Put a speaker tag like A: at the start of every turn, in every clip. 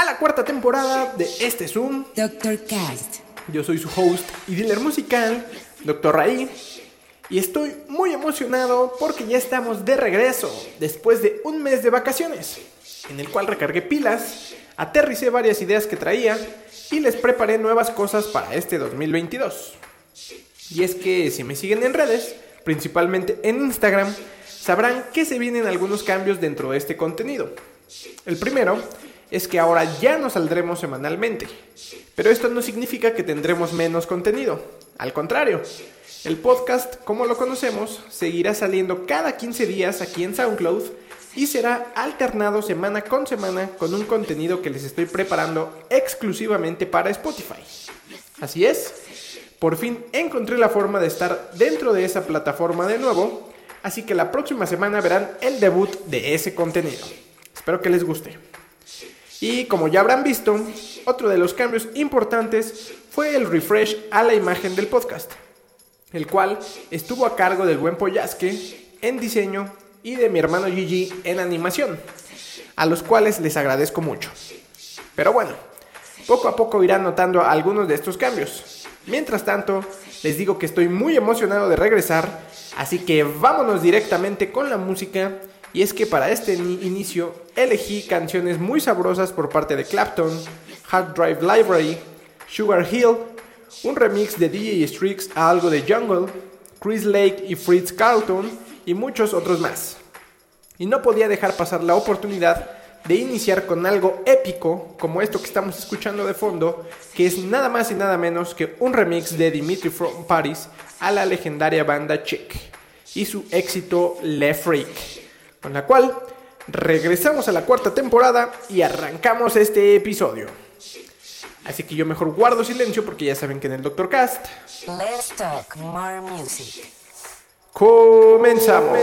A: A
B: la cuarta temporada de este Zoom.
C: Dr. Cast.
B: Yo soy su host y dealer musical, Dr. Raí. Y estoy muy emocionado porque ya estamos de regreso después de un mes de vacaciones, en el cual recargué pilas, aterricé varias ideas que traía y les preparé nuevas cosas para este 2022. Y es que si me siguen en redes, principalmente en Instagram, sabrán que se vienen algunos cambios dentro de este contenido. El primero es que ahora ya no saldremos semanalmente, pero esto no significa que tendremos menos contenido. Al contrario, el podcast, como lo conocemos, seguirá saliendo cada 15 días aquí en SoundCloud y será alternado semana con semana con un contenido que les estoy preparando exclusivamente para Spotify. Así es, por fin encontré la forma de estar dentro de esa plataforma de nuevo, así que la próxima semana verán el debut de ese contenido. Espero que les guste. Y como ya habrán visto, otro de los cambios importantes fue el refresh a la imagen del podcast, el cual estuvo a cargo del buen Pollasque en diseño y de mi hermano Gigi en animación, a los cuales les agradezco mucho. Pero bueno, poco a poco irán notando algunos de estos cambios. Mientras tanto, les digo que estoy muy emocionado de regresar, así que vámonos directamente con la música. Y es que para este ni- inicio elegí canciones muy sabrosas por parte de Clapton, Hard Drive Library, Sugar Hill, un remix de DJ Strix a algo de Jungle, Chris Lake y Fritz Carlton y muchos otros más. Y no podía dejar pasar la oportunidad de iniciar con algo épico como esto que estamos escuchando de fondo, que es nada más y nada menos que un remix de Dimitri from Paris a la legendaria banda Chick y su éxito Le Freak, con la cual regresamos a la cuarta temporada y arrancamos este episodio. Así que yo mejor guardo silencio porque ya saben que en el Doctor Cast
C: Let's talk more music.
B: comenzamos.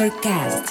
C: Mastercast.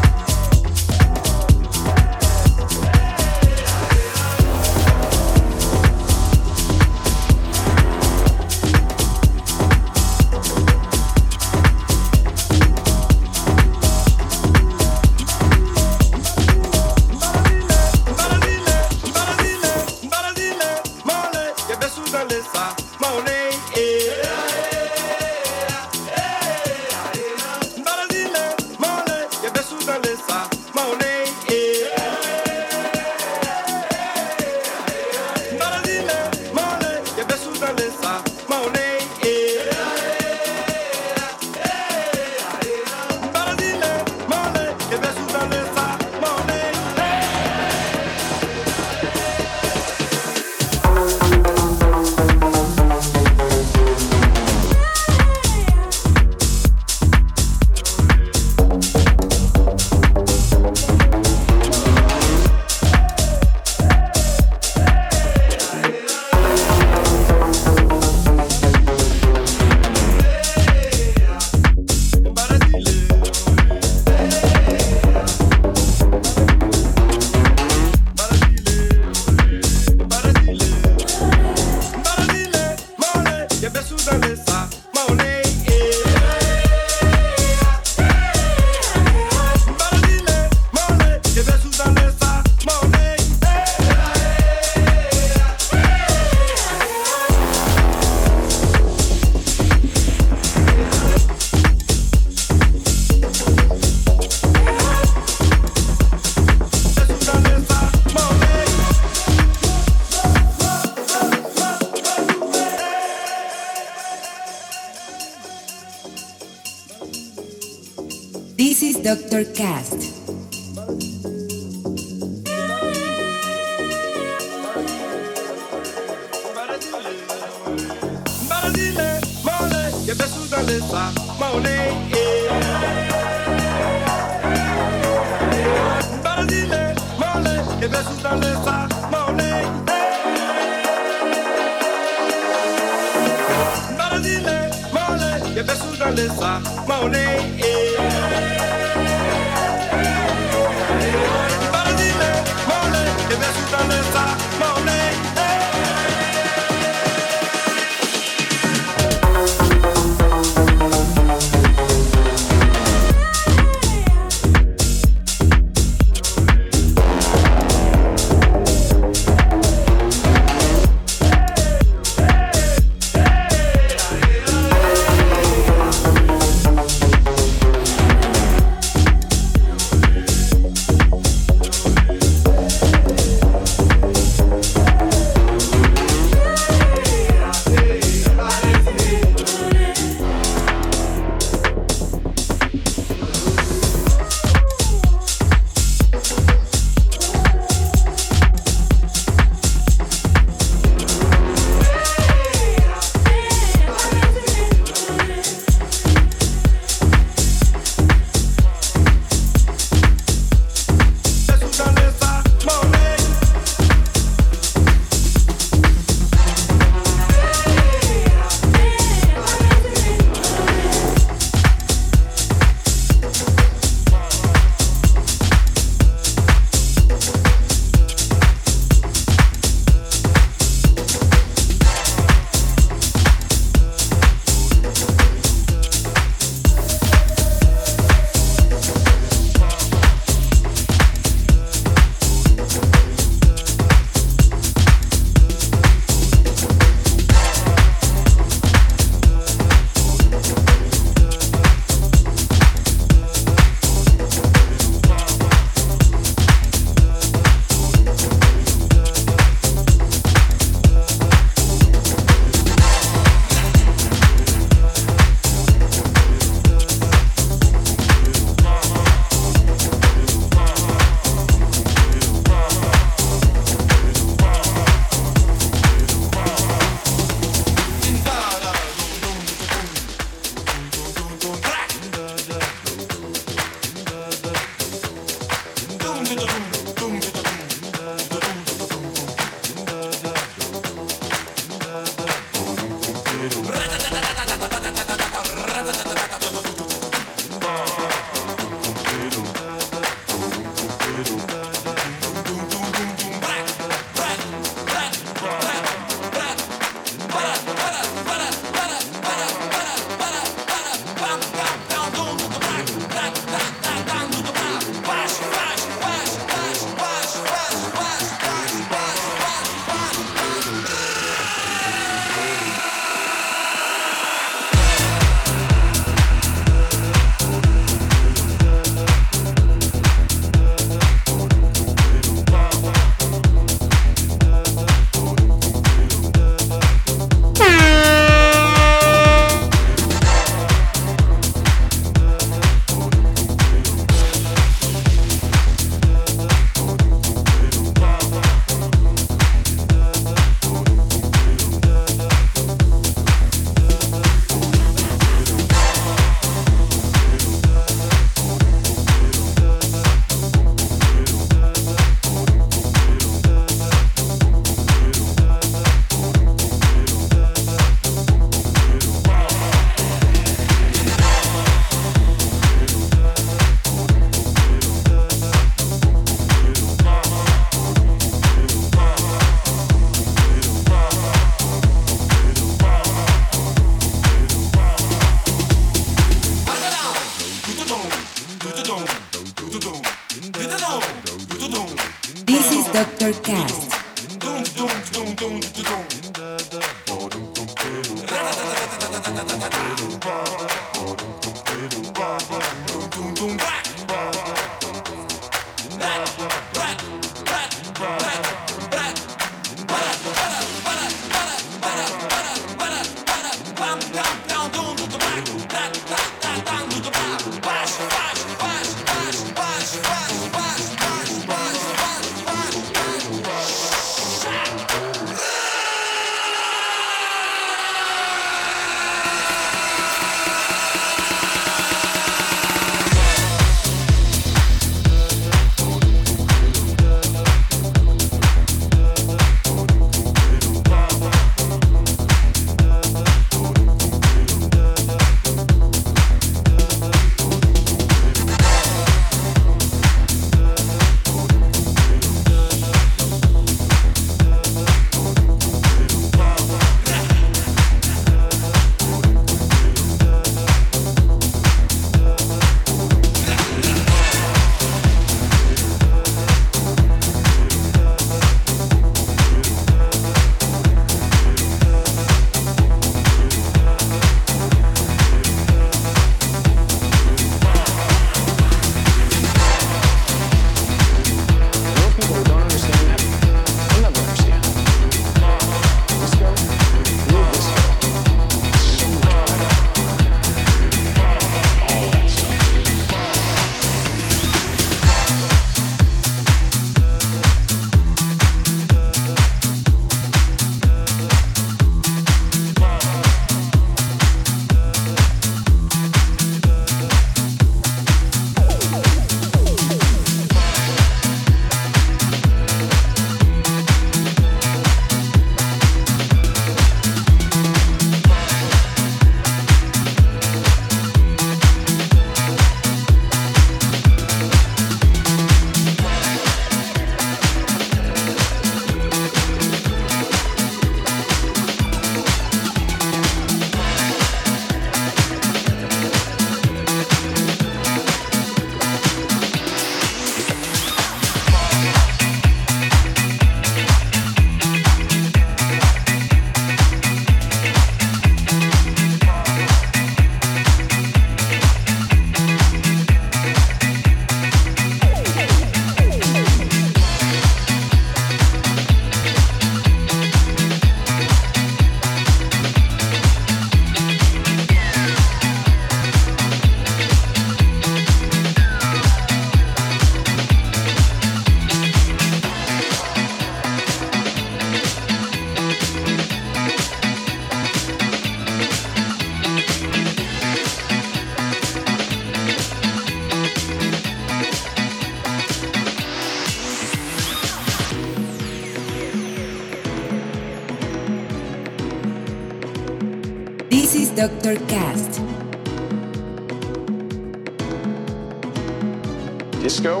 D: Disco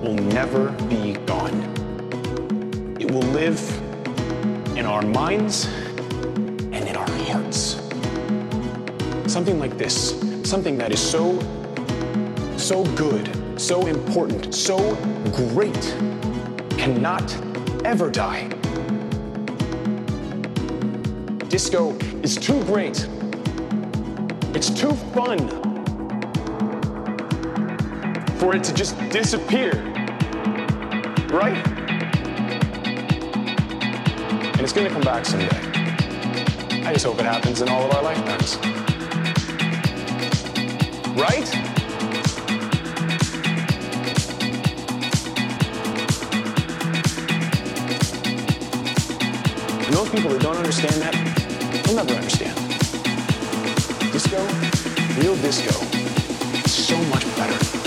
D: will never be gone. It will live in our minds and in our hearts. Something like this, something that is so, so good, so important, so great, cannot ever die. Disco is too great. It's too fun for it to just disappear. Right? And it's gonna come back someday. I just hope it happens in all of our lifetimes. Right? People that don't understand that, they'll never understand. Disco, real disco, so much better.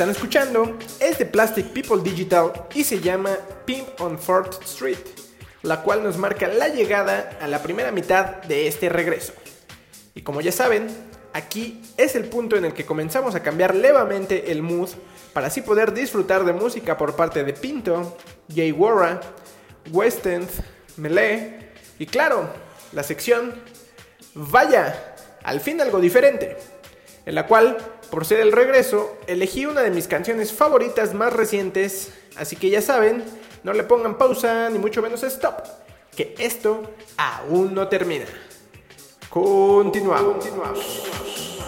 B: Están escuchando es de Plastic People Digital y se llama Pimp on Fourth Street, la cual nos marca la llegada a la primera mitad de este regreso. Y como ya saben, aquí es el punto en el que comenzamos a cambiar levemente el mood para así poder disfrutar de música por parte de Pinto, Jay Warra, West End, Melee y claro, la sección Vaya, al fin algo diferente, en la cual, por ser el regreso, elegí una de mis canciones favoritas más recientes, así que ya saben, no le pongan pausa ni mucho menos stop, que esto aún no termina. Continuamos.
A: Shake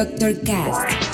C: Doctor Cast.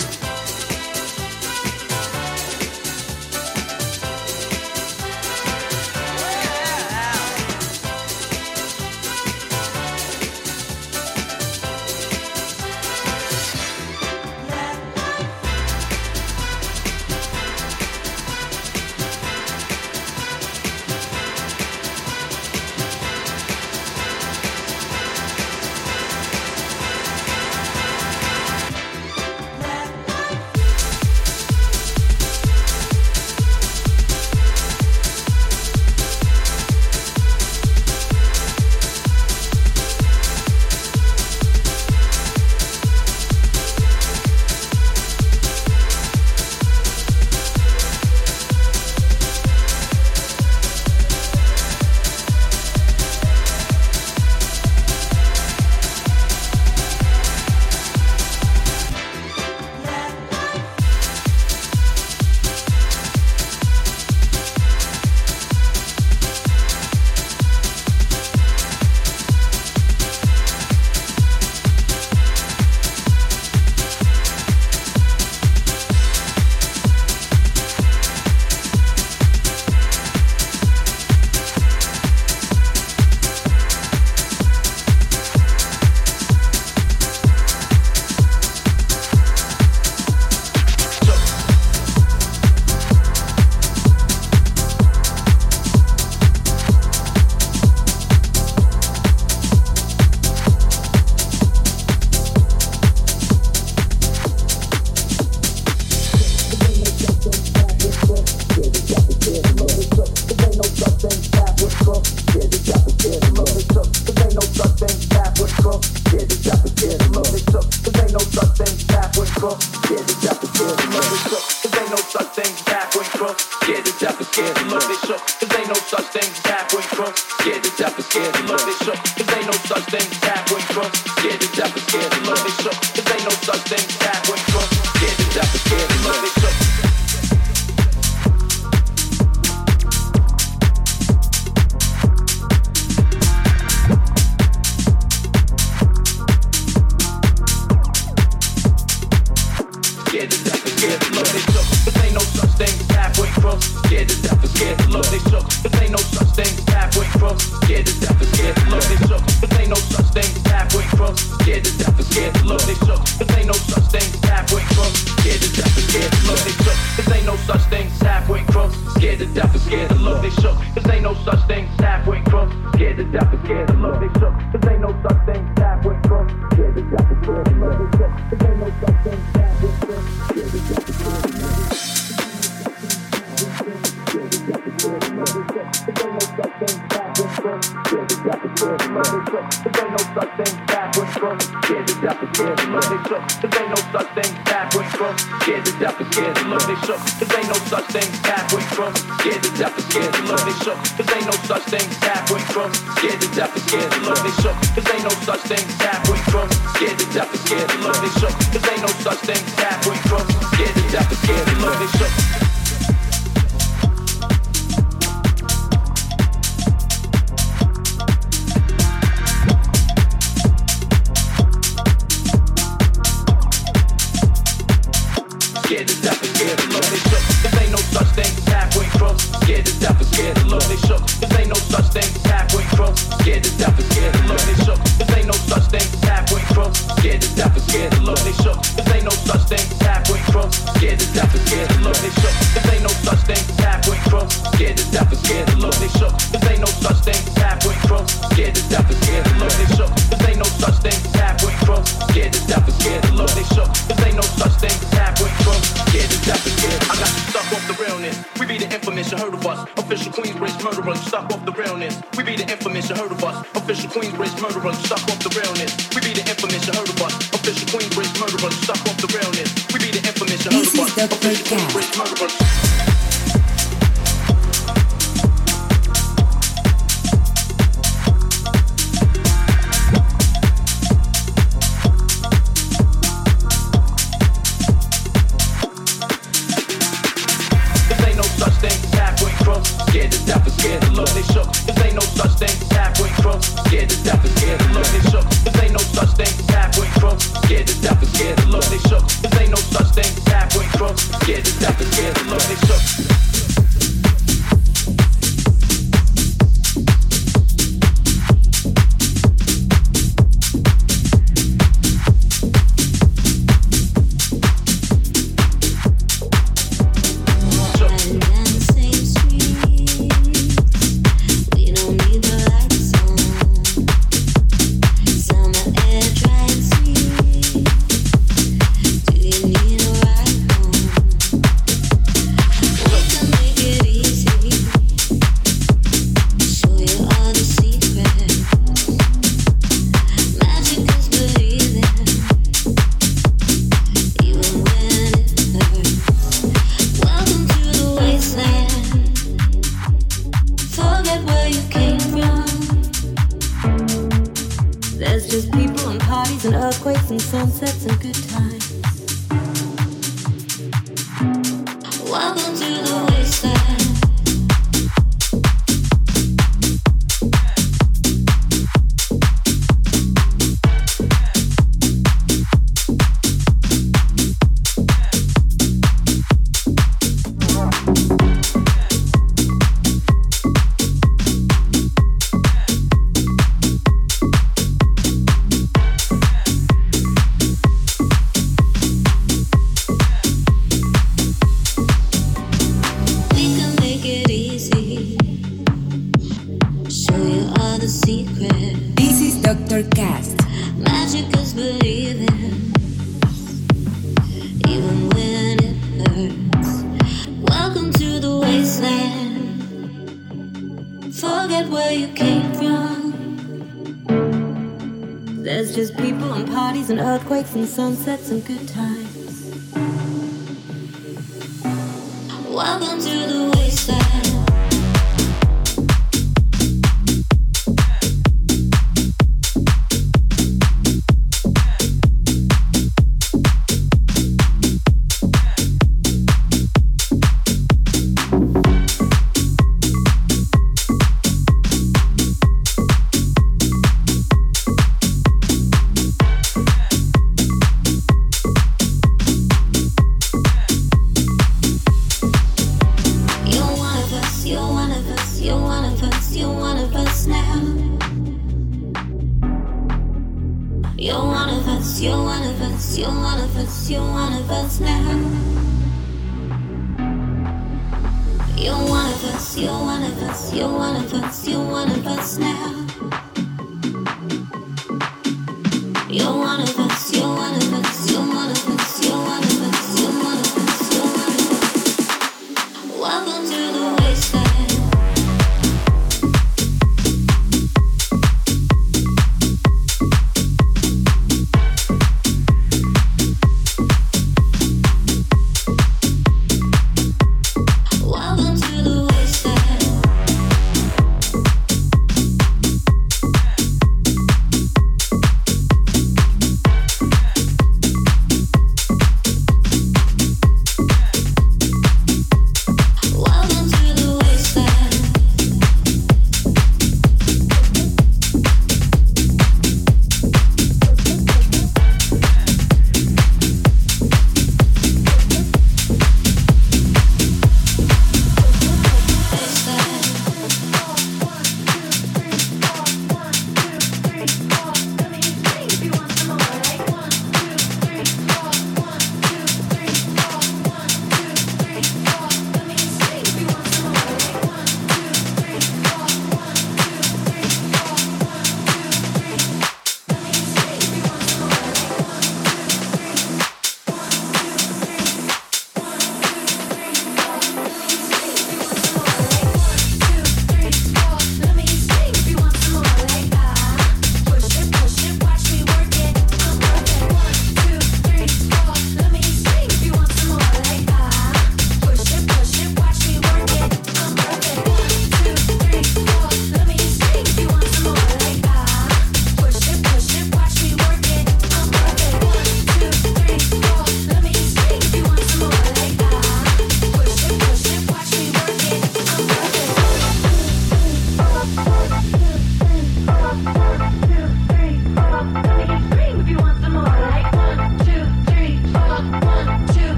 E: Shook. and
B: sunset.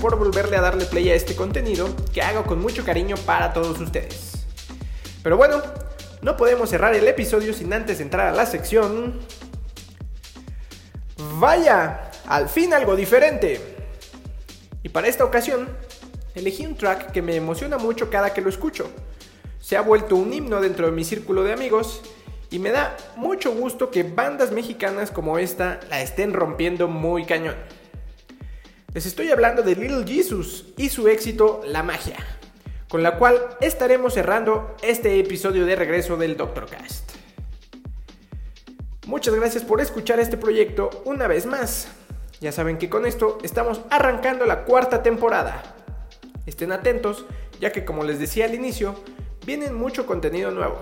B: Por volverle a darle play a este contenido que hago con mucho cariño para todos ustedes. Pero bueno, no podemos cerrar el episodio sin antes entrar a la sección... Vaya, al fin algo diferente. Y para esta ocasión, elegí un track que me emociona mucho cada que lo escucho. Se ha vuelto un himno dentro de mi círculo de amigos y me da mucho gusto que bandas mexicanas como esta la estén rompiendo muy cañón. Les estoy hablando de Little Jesus y su éxito La Magia, con la cual estaremos cerrando este episodio de regreso del Doctor Cast. Muchas gracias por escuchar este proyecto una vez más. Ya saben que con esto estamos arrancando la cuarta temporada. Estén atentos, ya que como les decía al inicio, vienen mucho contenido nuevo,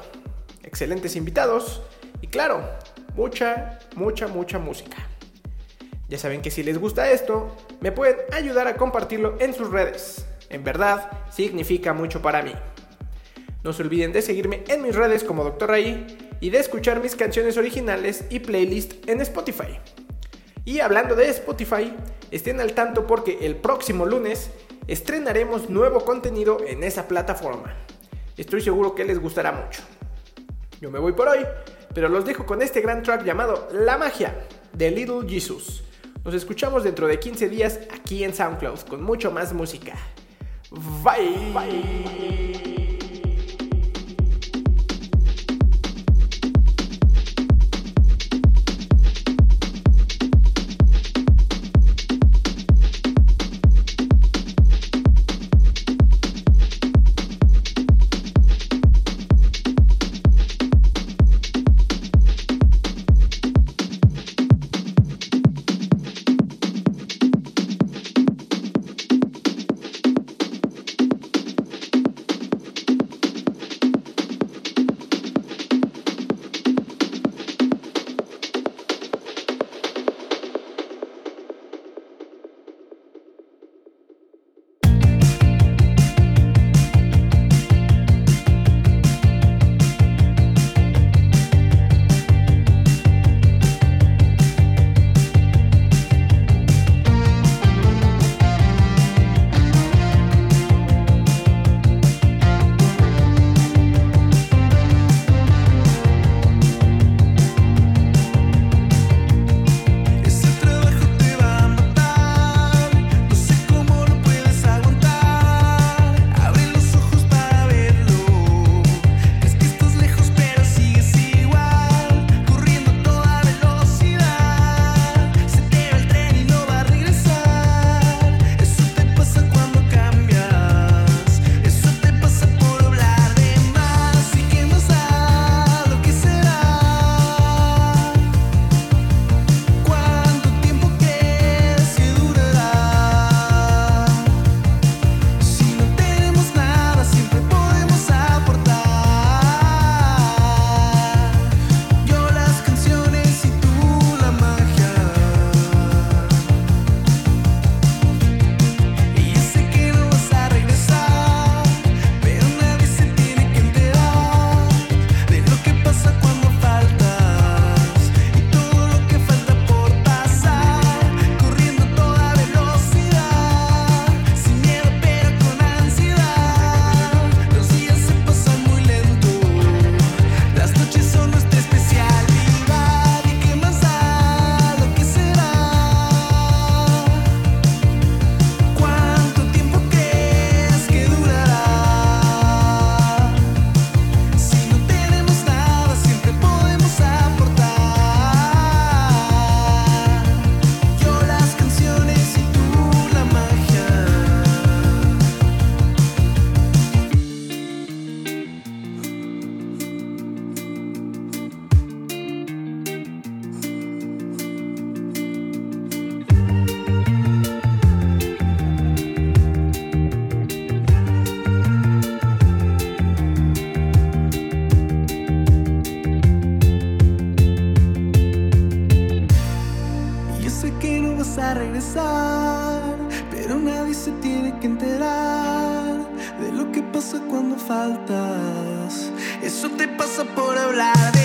B: excelentes invitados y claro, mucha, mucha, mucha música. Ya saben que si les gusta esto, me pueden ayudar a compartirlo en sus redes. En verdad, significa mucho para mí. No se olviden de seguirme en mis redes como Dr. Ray y de escuchar mis canciones originales y playlist en Spotify. Y hablando de Spotify, estén al tanto porque el próximo lunes estrenaremos nuevo contenido en esa plataforma. Estoy seguro que les gustará mucho. Yo me voy por hoy, pero los dejo con este gran track llamado La Magia de Little Jesus. Nos escuchamos dentro de 15 días aquí en SoundCloud con mucho más música. Bye. Bye.
F: pero nadie se tiene que enterar de lo que pasa cuando faltas. Eso te pasa por hablar.